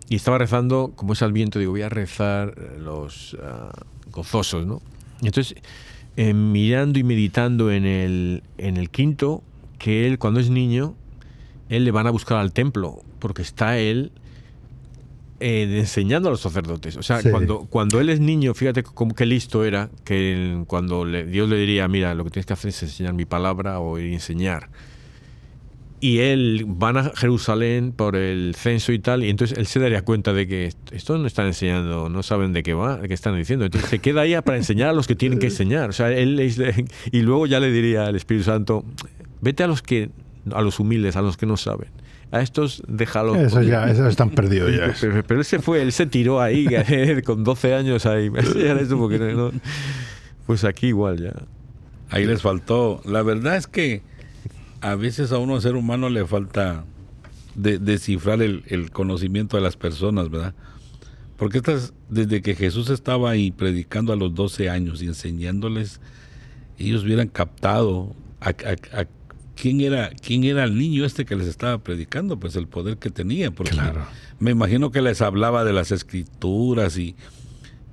Y estaba rezando, como es al viento, digo, voy a rezar los... Ah, gozosos, ¿no? Y entonces, eh, mirando y meditando en el, en el quinto, que él cuando es niño, él le van a buscar al templo, porque está él eh, enseñando a los sacerdotes. O sea, cuando, cuando él es niño, fíjate cómo qué listo era, que cuando Dios le diría, mira, lo que tienes que hacer es enseñar mi palabra o enseñar y él van a Jerusalén por el censo y tal, y entonces él se daría cuenta de que esto no están enseñando, no saben de qué va, de qué están diciendo. Entonces se queda ahí para enseñar a los que tienen que enseñar. O sea, él y luego ya le diría al Espíritu Santo, vete a los que a los humildes, a los que no saben. A estos déjalo. Eso ya, eso están perdidos ya. Pero, él se fue, él se tiró ahí con 12 años ahí. Pues aquí igual ya. Ahí les faltó. La verdad es que a veces a uno ser humano le falta descifrar el, conocimiento de las personas, ¿verdad? Porque estas, desde que Jesús estaba ahí predicando a los 12 años y enseñándoles, ellos hubieran captado a, quién era quién era el niño este que les estaba predicando, pues el poder que tenía. Porque claro. me imagino que les hablaba de las escrituras y,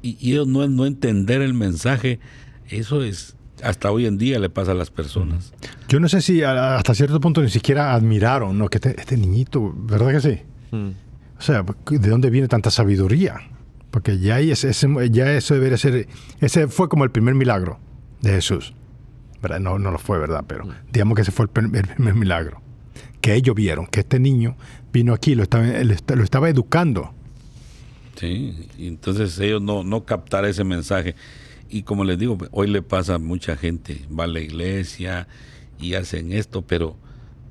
y, ellos no, no entender el mensaje, eso es hasta hoy en día le pasa a las personas. Yo no sé si hasta cierto punto ni siquiera admiraron, ¿no? Que este, este niñito, ¿verdad que sí? Hmm. O sea, ¿de dónde viene tanta sabiduría? Porque ya, ese, ya eso debería ser, ese fue como el primer milagro de Jesús. ¿Verdad? No, no lo fue, ¿verdad? Pero hmm. digamos que ese fue el primer, milagro. Que ellos vieron que este niño vino aquí, lo estaba, lo estaba educando. Sí, y entonces ellos no, no captar ese mensaje y como les digo, hoy le pasa a mucha gente, va a la iglesia y hacen esto, pero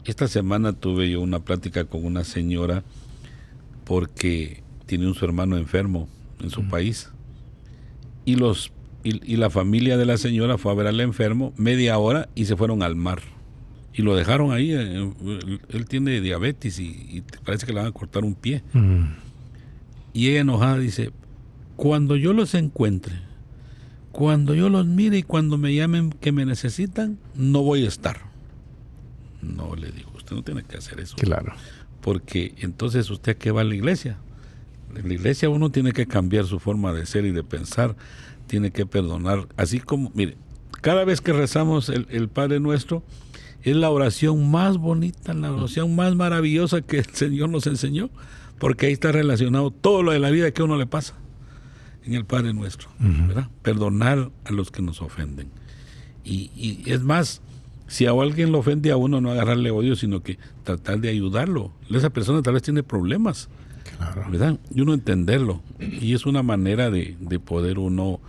esta semana tuve yo una plática con una señora porque tiene un su hermano enfermo en su país y los y, la familia de la señora fue a ver al enfermo media hora y se fueron al mar y lo dejaron ahí. Eh, él, tiene diabetes y, parece que le van a cortar un pie. Y ella enojada dice, cuando yo los encuentre, cuando yo los mire y cuando me llamen que me necesitan, no voy a estar. No le digo, usted no tiene que hacer eso. Claro. Porque entonces usted que va a la iglesia. En la iglesia uno tiene que cambiar su forma de ser y de pensar, tiene que perdonar. Así como, mire, cada vez que rezamos el, el Padre Nuestro, es la oración más bonita, la oración más maravillosa que el Señor nos enseñó, porque ahí está relacionado todo lo de la vida que a uno le pasa en el Padre nuestro, ¿verdad? Perdonar a los que nos ofenden. Y, es más, si a alguien lo ofende a uno, no agarrarle odio, sino que tratar de ayudarlo. Esa persona tal vez tiene problemas, ¿verdad? Y uno entenderlo. Y es una manera de, poder uno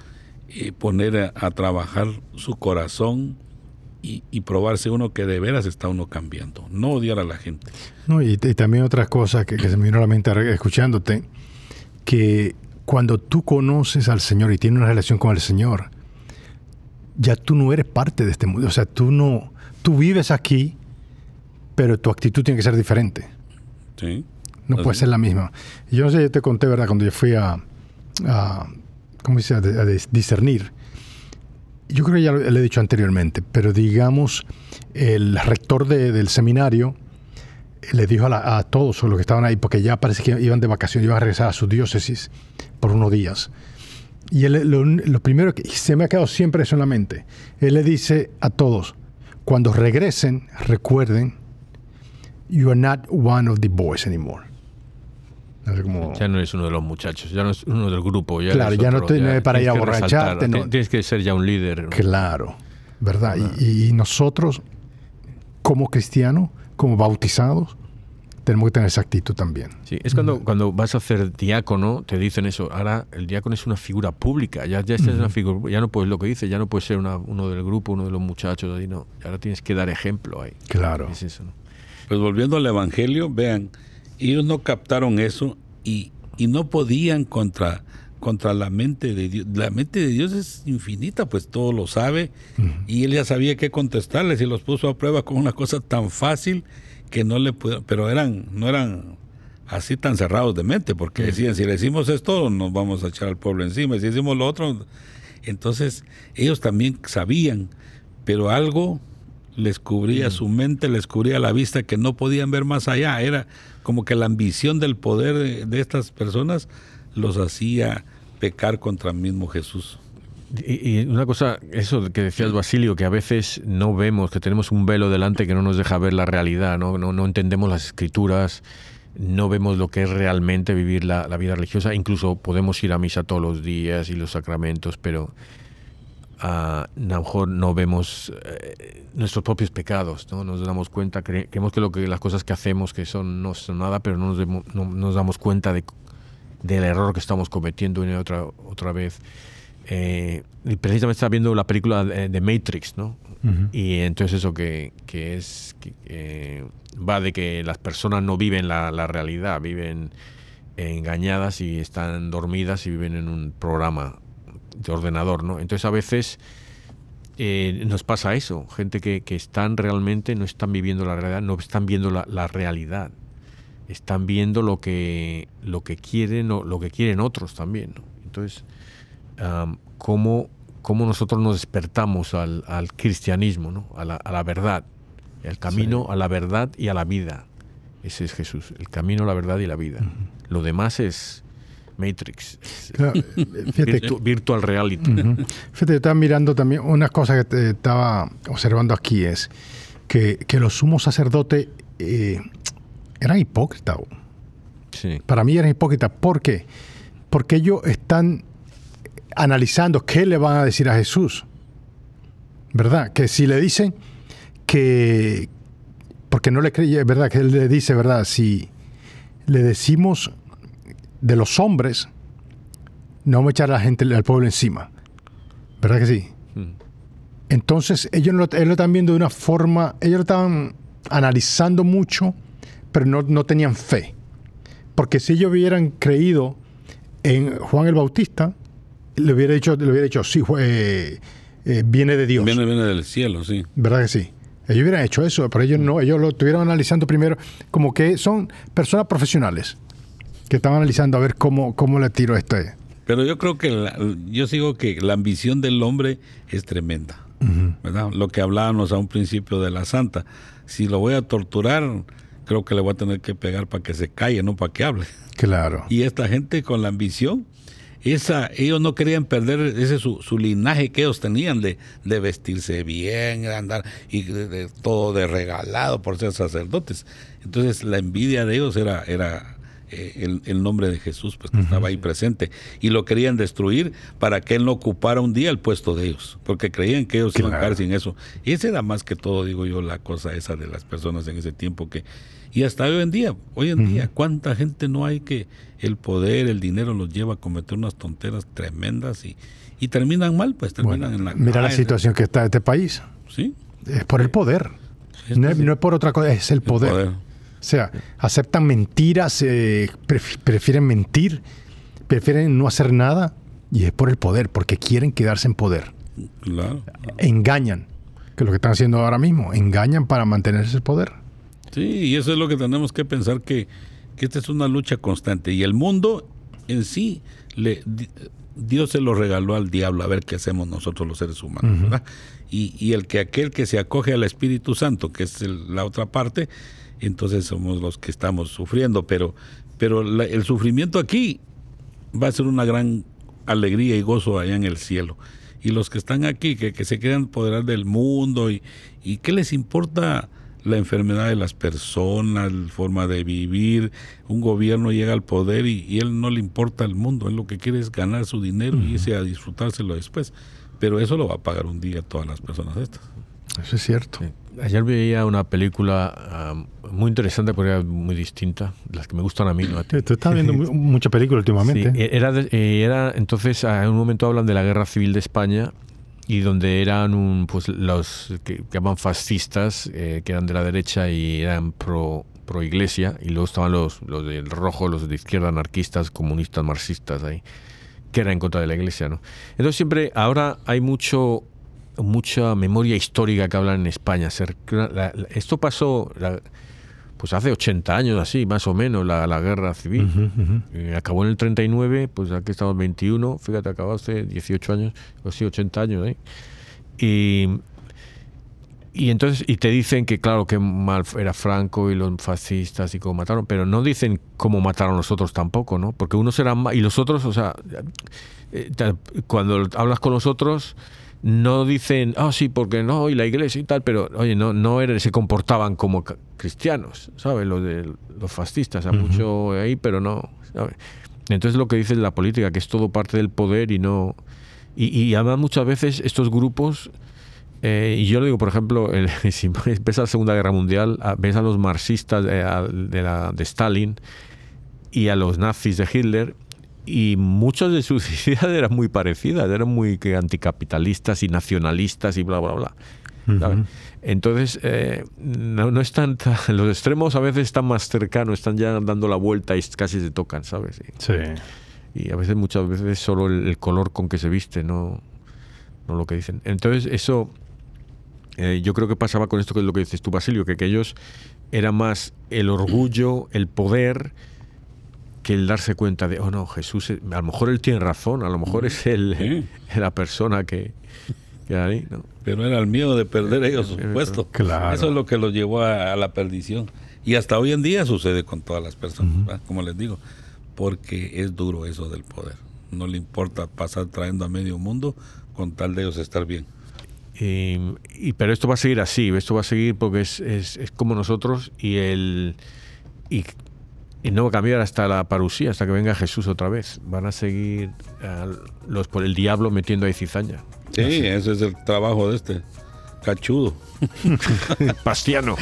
eh, poner a, trabajar su corazón y, probarse uno que de veras está uno cambiando. No odiar a la gente. No, y, también otras cosas que, que se me vino a la mente escuchándote, que cuando tú conoces al Señor y tienes una relación con el Señor, ya tú no eres parte de este mundo. O sea, tú no, tú vives aquí, pero tu actitud tiene que ser diferente. Sí. No puede ser la misma. Yo no sé, yo te conté, ¿verdad? Cuando yo fui a, a ¿cómo dice? A, discernir. Yo creo que ya lo, he dicho anteriormente, pero digamos, el rector del seminario le dijo a, todos los que estaban ahí, porque ya parece que iban de vacaciones, iban a regresar a su diócesis por unos días. Y él, lo, primero que se me ha quedado siempre eso en la mente, él le dice a todos, cuando regresen, recuerden, you are not one of the boys anymore. Ya no eres uno de los muchachos, ya no es uno del grupo. Ya claro, ya no tienes para ir a borracharte. Tienes que ser ya un líder. Claro, ¿verdad? y, nosotros, como cristianos, como bautizados, tenemos que tener esa actitud también. Sí, es cuando, cuando vas a ser diácono, te dicen eso. Ahora el diácono es una figura pública, ya, ya, una figura, ya no puedes lo que dice, ya no puedes ser uno del grupo, uno de los muchachos, ahí no. Ahora tienes que dar ejemplo ahí. Claro. Pues volviendo al Evangelio, vean, ellos no captaron eso y, y no podían contra contra la mente de Dios. La mente de Dios es infinita, pues todo lo sabe y él ya sabía qué contestarles y los puso a prueba con una cosa tan fácil que no le pudo, pero eran no eran así tan cerrados de mente, porque decían, si le decimos esto, nos vamos a echar al pueblo encima, si decimos lo otro, entonces ellos también sabían, pero algo les cubría su mente, les cubría la vista que no podían ver más allá, era como que la ambición del poder de estas personas los hacía pecar contra el mismo Jesús. Y, una cosa, eso que decías Basilio, que a veces no vemos, que tenemos un velo delante que no nos deja ver la realidad, no, no, entendemos las escrituras, no vemos lo que es realmente vivir la, vida religiosa, incluso podemos ir a misa todos los días y los sacramentos, pero a lo mejor no vemos eh, nuestros propios pecados, ¿no? Nos damos cuenta, creemos que, lo que las cosas que hacemos que son no son nada, pero no nos, no nos damos cuenta de del error que estamos cometiendo una y otra, otra vez. Eh, y precisamente estaba viendo la película de, Matrix, ¿no? Y entonces eso que, que es que, va de que las personas no viven la, la, realidad, viven engañadas y están dormidas y viven en un programa de ordenador, ¿no? Entonces a veces eh, nos pasa eso, gente que, que, están realmente, no están viviendo la realidad, no están viendo la, la realidad están viendo lo que, lo que quieren o lo que quieren otros también. Entonces, ¿cómo, ¿cómo, nosotros nos despertamos al, al cristianismo, ¿no? a, la, a, la, verdad, el camino a la verdad y a la vida? Ese es Jesús, el camino la verdad y la vida. Lo demás es Matrix, virtual reality. Fíjate, yo estaba mirando también una cosa que te estaba observando aquí es que, que los sumos sacerdotes eh, eran hipócritas. Sí. Para mí eran hipócritas. ¿Por qué? Porque ellos están analizando qué le van a decir a Jesús. ¿Verdad? Que si le dicen que... Porque no le cree, ¿verdad? Que él le dice, ¿verdad? Si le decimos de los hombres, no vamos a echar a la gente, al pueblo encima. ¿Verdad que sí? Mm. Entonces, ellos lo, ellos lo están viendo de una forma, ellos lo estaban analizando mucho pero no, tenían fe. Porque si ellos hubieran creído en Juan el Bautista, le hubiera dicho, le hubiera dicho sí, eh, eh, viene de Dios. Viene, viene del cielo, sí. ¿Verdad que sí? Ellos hubieran hecho eso, pero ellos no, ellos lo estuvieron analizando primero, como que son personas profesionales que están analizando a ver cómo, cómo le tiro esto. Pero yo creo que yo sigo que la ambición del hombre es tremenda. ¿verdad? Lo que hablábamos a un principio de la santa. Si lo voy a torturar, creo que le voy a tener que pegar para que se calle, no para que hable. Claro. Y esta gente con la ambición, esa, ellos no querían perder ese su, linaje que ellos tenían de, de vestirse bien, de andar y de, todo de regalado por ser sacerdotes. Entonces la envidia de ellos era, era eh, el, nombre de Jesús, pues que estaba ahí presente. Y lo querían destruir para que él no ocupara un día el puesto de ellos, porque creían que ellos iban a caer sin eso. Y esa era más que todo, digo yo, la cosa esa de las personas en ese tiempo que y hasta hoy en día, hoy en día, ¿cuánta gente no hay que el poder, el dinero los lleva a cometer unas tonteras tremendas y, y terminan mal? Pues terminan en la Mira la situación que está este país. Sí. Es por el poder. no, es, por otra cosa, es el poder. O sea, aceptan mentiras, eh, prefieren mentir prefieren no hacer nada y es por el poder, porque quieren quedarse en poder. Claro. Engañan, que es lo que están haciendo ahora mismo, engañan para mantenerse el poder. Sí, y eso es lo que tenemos que pensar que, que esta es una lucha constante y el mundo en sí le di- Dios se lo regaló al diablo a ver qué hacemos nosotros los seres humanos, ¿verdad? Y, y el que aquel que se acoge al Espíritu Santo, que es el- la otra parte, entonces somos los que estamos sufriendo, pero pero la- el sufrimiento aquí va a ser una gran alegría y gozo allá en el cielo. Y los que están aquí, que, que se quedan apoderar del mundo, y, y qué les importa la enfermedad de las personas, la forma de vivir, un gobierno llega al poder y, y él no le importa el mundo, él lo que quiere es ganar su dinero y irse a disfrutárselo después. Pero eso lo va a pagar un día todas las personas estas. Eso es cierto. Sí. Ayer veía una película ah, muy interesante, pero era muy distinta, las que me gustan a mí. ¿no? Tú estás viendo mu- mucha película últimamente. Sí, era, de- eh, era entonces ah, en un momento hablan de la guerra civil de España y donde eran un, pues los que llaman fascistas eh, que eran de la derecha y eran pro pro iglesia y luego estaban los los del rojo los de izquierda anarquistas comunistas marxistas ahí que eran en contra de la iglesia no entonces siempre ahora hay mucho mucha memoria histórica que hablan en España esto pasó pues hace 80 años así más o menos la, la guerra civil eh, acabó en el 39, pues aquí estamos 21, fíjate, acabó hace 18 años, o sí, 80 años, ¿eh? Y, y entonces, y te dicen que claro, que mal era Franco y los fascistas y cómo mataron, pero no dicen cómo mataron los otros tampoco, ¿no? Porque unos eran y los otros, o sea, eh, cuando hablas con los otros, no dicen, ah, sí, porque no, y la iglesia y tal, pero oye, no, no eran, se comportaban como cristianos, ¿sabes? Los de los fascistas, a mucho ahí, pero no, ¿sabes? Entonces lo que dice la política, que es todo parte del poder y no... Y, y además muchas veces estos grupos, eh, y yo lo digo, por ejemplo, el- si ves la Segunda Guerra Mundial, a- ves a los marxistas de, a- de la, de Stalin y a los nazis de Hitler, y muchas de sus ideas eran muy parecidas, eran muy que anticapitalistas y nacionalistas y bla, bla, bla. ¿sabes? Entonces, eh, no, no están los extremos a veces están más cercanos, están ya dando la vuelta y casi se tocan, ¿sabes? Y, Sí. y a veces, muchas veces, solo el, el color con que se viste, no, no lo que dicen. Entonces, eso eh, yo creo que pasaba con esto que es lo que dices tú, Basilio, que, que ellos era más el orgullo, el poder, que el darse cuenta de, oh no, Jesús, es- a lo mejor él tiene razón, a lo mejor es él, Sí. la persona que, que ahí, ¿no? Pero era el miedo de perder ellos su puesto. Claro. Eso es lo que los llevó a, a la perdición. Y hasta hoy en día sucede con todas las personas, como les digo, porque es duro eso del poder. No le importa pasar trayendo a medio mundo con tal de ellos estar bien. Y, y- pero esto va a seguir así, esto va a seguir porque es, es, es como nosotros y el y, y no va a cambiar hasta la parusía, hasta que venga Jesús otra vez. Van a seguir los por el diablo metiendo ahí cizaña. Sí, ese es el trabajo de este cachudo. Pastiano.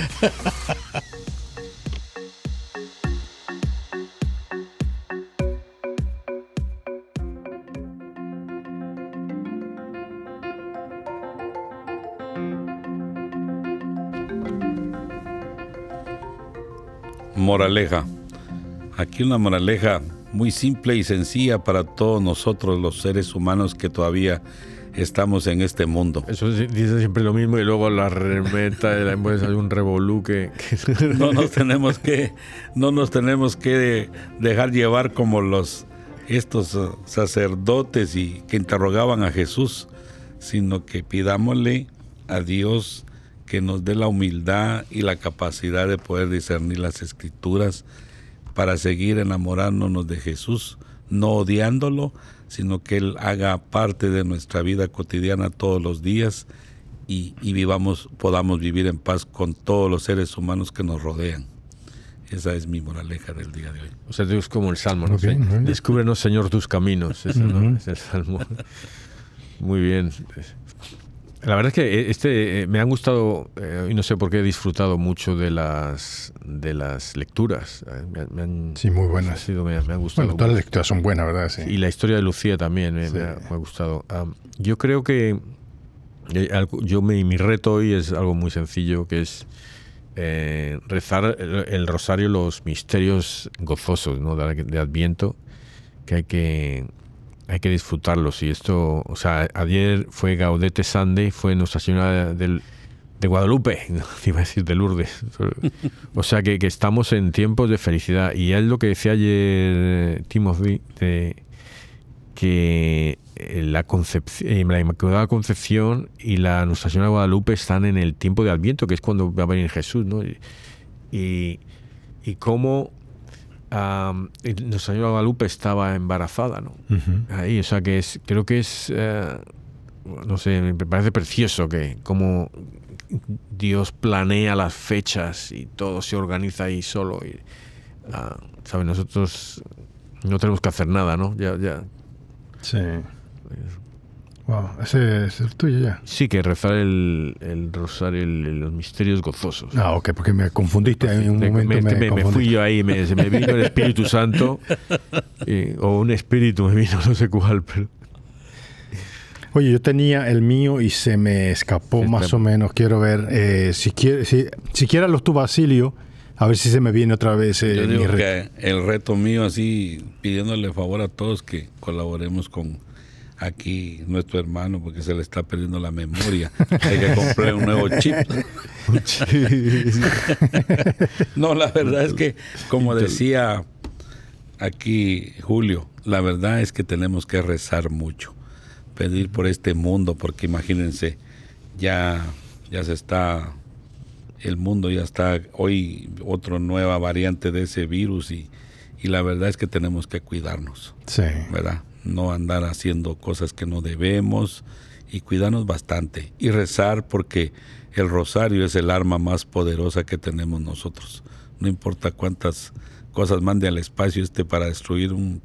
Moraleja. Aquí una moraleja muy simple y sencilla para todos nosotros los seres humanos que todavía estamos en este mundo. Eso dice siempre lo mismo y luego la remeta de la empresa un revolú que, que- No nos tenemos que, no nos tenemos que dejar llevar como los estos sacerdotes y que interrogaban a Jesús, sino que pidámosle a Dios que nos dé la humildad y la capacidad de poder discernir las escrituras para seguir enamorándonos de Jesús, no odiándolo, sino que Él haga parte de nuestra vida cotidiana todos los días y, y vivamos, podamos vivir en paz con todos los seres humanos que nos rodean. Esa es mi moraleja del día de hoy. O sea, es como el salmo, ¿no? Bien. Descúbrenos, Señor, tus caminos. Ese, ¿no? Es el salmo. Muy bien. La verdad es que este eh, me han gustado eh, y no sé por qué he disfrutado mucho de las de las lecturas. Eh, Me, han- me han, Sí, muy buenas. sido- me, me han gustado. Bueno, todas las lecturas son buenas, ¿verdad? Sí. Y la historia de Lucía también me, Sí. ha, me ha gustado. Am, yo creo que eh, yo mi reto hoy es algo muy sencillo, que es eh, rezar el, el rosario, los misterios gozosos ¿no? de, de Adviento, que hay que hay que disfrutarlos. Y esto, o sea, ayer fue Gaudete Sunday, fue Nuestra Señora del, de Guadalupe, no, iba a decir de Lourdes. O sea que, que, estamos en tiempos de felicidad. Y es lo que decía ayer Timothy, de, que la, concepción, la Inmaculada Concepción y la Nuestra Señora de Guadalupe están en el tiempo de Adviento, que es cuando va a venir Jesús, ¿no? Y, y cómo um, Nuestra Señora Guadalupe estaba embarazada, ¿no? Ahí, o sea que es, creo que es, uh, no sé, me parece precioso que como Dios planea las fechas y todo se organiza ahí solo. Y, uh, ¿sabes? Nosotros no tenemos que hacer nada, ¿no? Ya, ya. Sí. Wow, ese es el tuyo ya. Sí, que rezar el, el rosario, el, los misterios gozosos. Ah, ok, porque me confundiste en un momento. Me, Me, me, me fui yo ahí, me, se me vino el Espíritu Santo, o un espíritu me vino, no sé cuál, pero... Oye, yo tenía el mío y se me escapó Se más o menos. Quiero ver, eh, si, quiere, si, si quieras los tu Basilio, a ver si se me viene otra vez. eh, Yo mi digo que el reto mío, así pidiéndole favor a todos que colaboremos con aquí nuestro hermano, porque se le está perdiendo la memoria. Hay que comprar un nuevo chip. No, la verdad es que, como decía aquí Julio, la verdad es que tenemos que rezar mucho, pedir por este mundo, porque imagínense, ya, ya se está, el mundo ya está, hoy otra nueva variante de ese virus y, y la verdad es que tenemos que cuidarnos, Sí. ¿verdad? No andar haciendo cosas que no debemos y cuidarnos bastante y rezar porque el rosario es el arma más poderosa que tenemos nosotros. No importa cuántas cosas mande al espacio este para destruir un,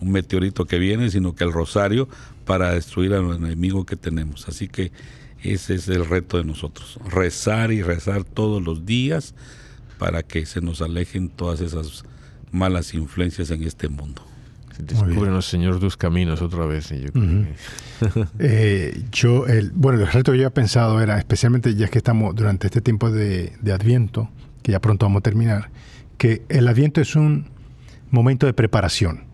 un meteorito que viene, sino que el rosario para destruir al enemigo que tenemos. Así que ese es el reto de nosotros, rezar y rezar todos los días para que se nos alejen todas esas malas influencias en este mundo. Descubren los Señor tus caminos otra vez. y yo Ujú. que- Eh, yo, el, bueno, el reto que yo había pensado era, especialmente ya que estamos durante este tiempo de, de Adviento, que ya pronto vamos a terminar, que el Adviento es un momento de preparación.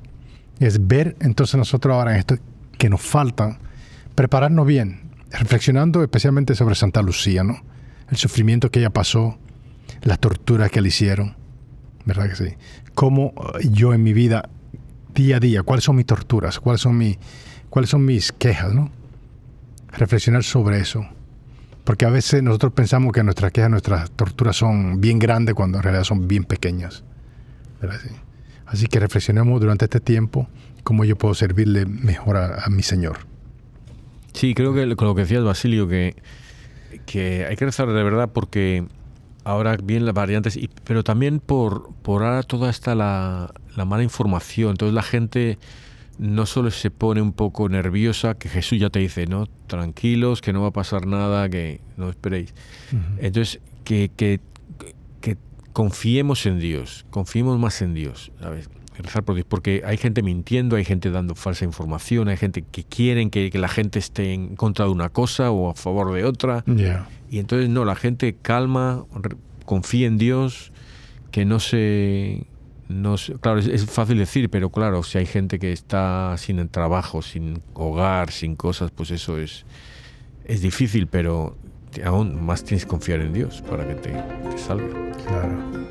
Es ver entonces nosotros ahora en esto que nos falta, prepararnos bien, reflexionando especialmente sobre Santa Lucía, ¿no? El sufrimiento que ella pasó, las torturas que le hicieron, ¿verdad que sí? Cómo eh, yo en mi vida, día a día, cuáles son mis torturas, cuáles son mis cuáles son mis quejas, ¿no? Reflexionar sobre eso. Porque a veces nosotros pensamos que nuestras quejas, nuestras torturas son bien grandes cuando en realidad son bien pequeñas. Así que reflexionemos durante este tiempo cómo yo puedo servirle mejor a, a mi Señor. Sí, creo que con lo que decías, Basilio, que, que hay que rezar de verdad porque ahora vienen las variantes, y, pero también por, por ahora toda esta la, la mala información. Entonces la gente no solo se pone un poco nerviosa, que Jesús ya te dice, no, tranquilos, que no va a pasar nada, que no esperéis. Entonces, que, que, que confiemos en Dios, confiemos más en Dios, ¿sabes? Rezar por Dios, porque hay gente mintiendo, hay gente dando falsa información, hay gente que quieren que, que la gente esté en contra de una cosa o a favor de otra. Ya. Y entonces no, la gente calma, re- confía en Dios, que no se... No se- claro, es, es fácil decir, pero claro, si hay gente que está sin el trabajo, sin hogar, sin cosas, pues eso es, es difícil, pero aún más tienes que confiar en Dios para que te, te salve. Claro.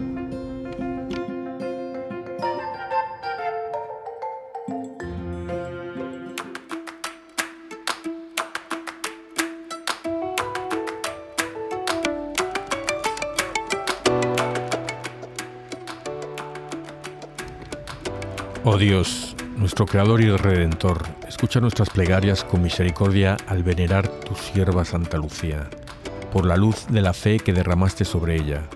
Oh Dios, nuestro Creador y Redentor, escucha nuestras plegarias con misericordia al venerar tu sierva Santa Lucía, por la luz de la fe que derramaste sobre ella.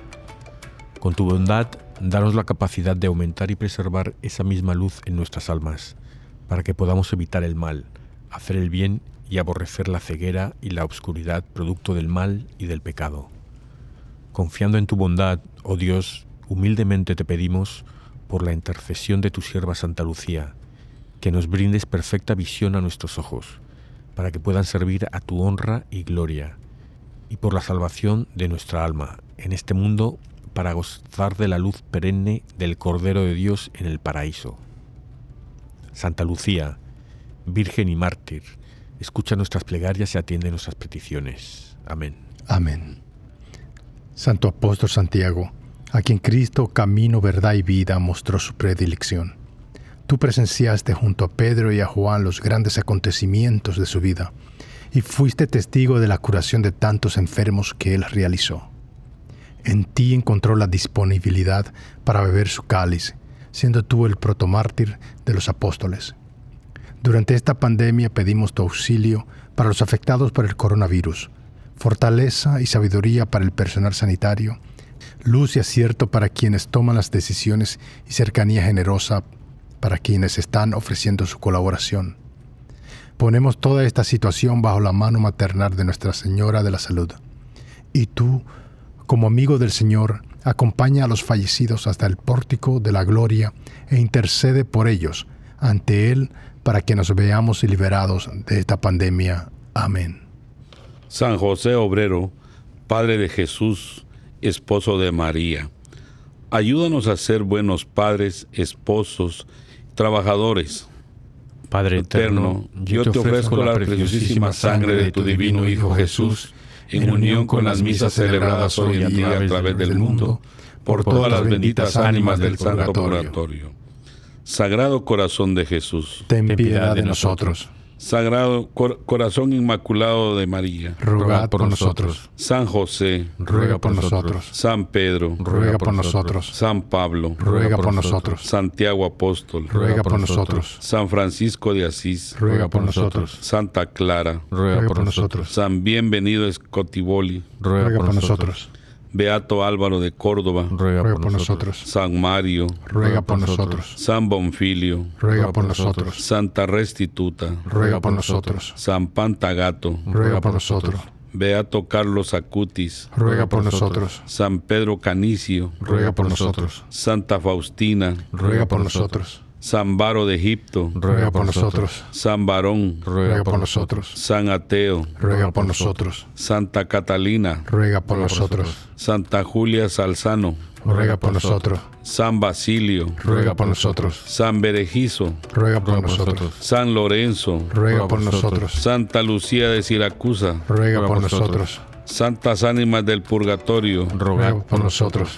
Con tu bondad, danos la capacidad de aumentar y preservar esa misma luz en nuestras almas, para que podamos evitar el mal, hacer el bien y aborrecer la ceguera y la obscuridad producto del mal y del pecado. Confiando en tu bondad, oh Dios, humildemente te pedimos, por la intercesión de tu sierva Santa Lucía, que nos brindes perfecta visión a nuestros ojos, para que puedan servir a tu honra y gloria, y por la salvación de nuestra alma en este mundo, para gozar de la luz perenne del Cordero de Dios en el paraíso. Santa Lucía, Virgen y Mártir, escucha nuestras plegarias y atiende nuestras peticiones. Amén. Amén. Santo Apóstol Santiago, a quien Cristo, camino, verdad y vida, mostró su predilección. Tú presenciaste junto a Pedro y a Juan los grandes acontecimientos de su vida y fuiste testigo de la curación de tantos enfermos que él realizó. En ti encontró la disponibilidad para beber su cáliz, siendo tú el protomártir de los apóstoles. Durante esta pandemia pedimos tu auxilio para los afectados por el coronavirus, fortaleza y sabiduría para el personal sanitario, luz y acierto para quienes toman las decisiones y cercanía generosa para quienes están ofreciendo su colaboración. Ponemos toda esta situación bajo la mano maternal de Nuestra Señora de la Salud. Y tú, como amigo del Señor, acompaña a los fallecidos hasta el pórtico de la gloria e intercede por ellos ante Él para que nos veamos liberados de esta pandemia. Amén. San José Obrero, Padre de Jesús, esposo de María, ayúdanos a ser buenos padres, esposos, trabajadores. Padre eterno, yo te ofrezco la preciosísima sangre de tu divino Hijo Jesús, en unión con las misas celebradas hoy en día a través del mundo, por todas las benditas ánimas del Santo Purgatorio. Sagrado Corazón de Jesús, ten piedad de nosotros. Sagrado Corazón Inmaculado de María, ruega por nosotros. San José, ruega por nosotros. San Pedro, ruega por nosotros. San Pablo, ruega por nosotros. Santiago Apóstol, ruega por nosotros. San Francisco de Asís, ruega por nosotros. Santa Clara, ruega por nosotros. San Bienvenido Escotiboli, ruega por nosotros. Beato Álvaro de Córdoba, ruega, por, nosotros. San Mario, ruega por nosotros. San Bonfilio, ruega por nosotros. Santa Restituta, ruega por nosotros. San Pantagato, ruega por nosotros. Beato Carlos Acutis, ruega por nosotros. San Pedro Canicio, ruega por nosotros. Santa Faustina, ruega por nosotros. San Baro de Egipto, ruega por nosotros. San Barón, ruega por nosotros. San Ateo, ruega por nosotros. Santa Catalina, ruega por nosotros. Santa Julia Salzano, ruega por nosotros. San Basilio, ruega por nosotros. San Berejizo, ruega por nosotros. San Lorenzo, ruega por nosotros. Santa Lucía de Siracusa, ruega por nosotros. Santas ánimas del purgatorio, ruega por nosotros.